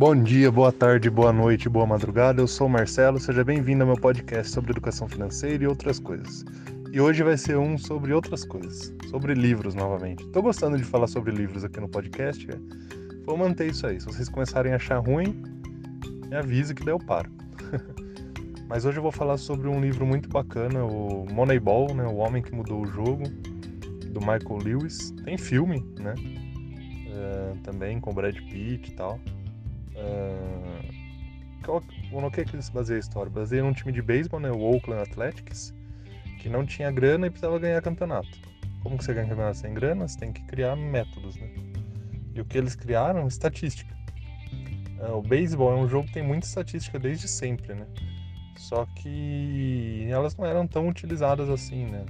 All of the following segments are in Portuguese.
Bom dia, boa tarde, boa noite, boa madrugada. Eu sou o Marcelo, seja bem-vindo ao meu podcast sobre educação financeira e outras coisas. E hoje vai ser um sobre outras coisas, sobre livros novamente. Tô gostando de falar sobre livros aqui no podcast, é? vou manter isso aí. Se vocês começarem a achar ruim, me avise que daí eu paro. Mas hoje eu vou falar sobre um livro muito bacana, o Moneyball, né, O Homem que Mudou o Jogo, do Michael Lewis. Tem filme, né? Uh, também com Brad Pitt e tal. Uh, qual, no que, que se baseia a história? Baseia num time de beisebol, né, o Oakland Athletics, que não tinha grana e precisava ganhar campeonato. Como que você ganha campeonato sem grana? Você tem que criar métodos, né? E o que eles criaram? Estatística. Uh, o beisebol é um jogo que tem muita estatística desde sempre, né? Só que elas não eram tão utilizadas assim, né?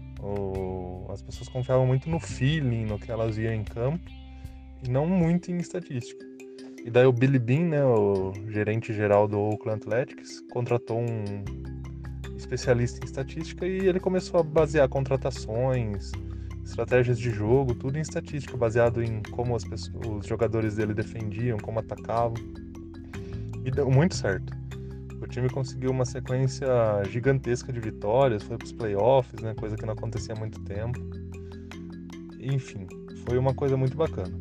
As pessoas confiavam muito no feeling, no que elas viam em campo, e não muito em estatística. E daí o Billy Bean, né, o gerente geral do Oakland Athletics, contratou um especialista em estatística e ele começou a basear contratações, estratégias de jogo, tudo em estatística, baseado em como pessoas, os jogadores dele defendiam, como atacavam. E deu muito certo. O time conseguiu uma sequência gigantesca de vitórias, foi para os playoffs, né, coisa que não acontecia há muito tempo. Enfim, foi uma coisa muito bacana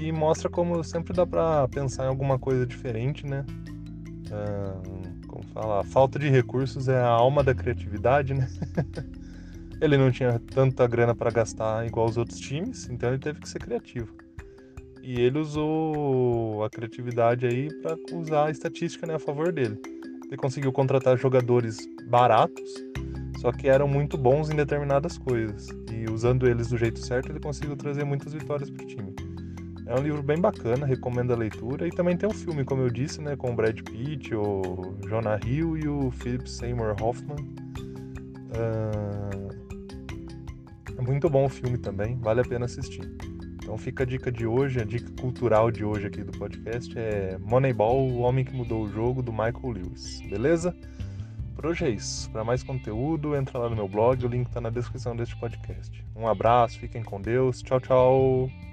e mostra como sempre dá para pensar em alguma coisa diferente, né? Ah, como falar, falta de recursos é a alma da criatividade, né? ele não tinha tanta grana para gastar igual os outros times, então ele teve que ser criativo. E ele usou a criatividade aí para usar a estatística né, a favor dele. Ele conseguiu contratar jogadores baratos, só que eram muito bons em determinadas coisas. E usando eles do jeito certo, ele conseguiu trazer muitas vitórias para o time. É um livro bem bacana, recomendo a leitura. E também tem um filme, como eu disse, né, com o Brad Pitt, o Jonah Hill e o Philip Seymour Hoffman. Uh... É muito bom o filme também, vale a pena assistir. Então fica a dica de hoje, a dica cultural de hoje aqui do podcast é Moneyball, o homem que mudou o jogo, do Michael Lewis, beleza? Por hoje é isso. Para mais conteúdo, entra lá no meu blog, o link está na descrição deste podcast. Um abraço, fiquem com Deus, tchau, tchau!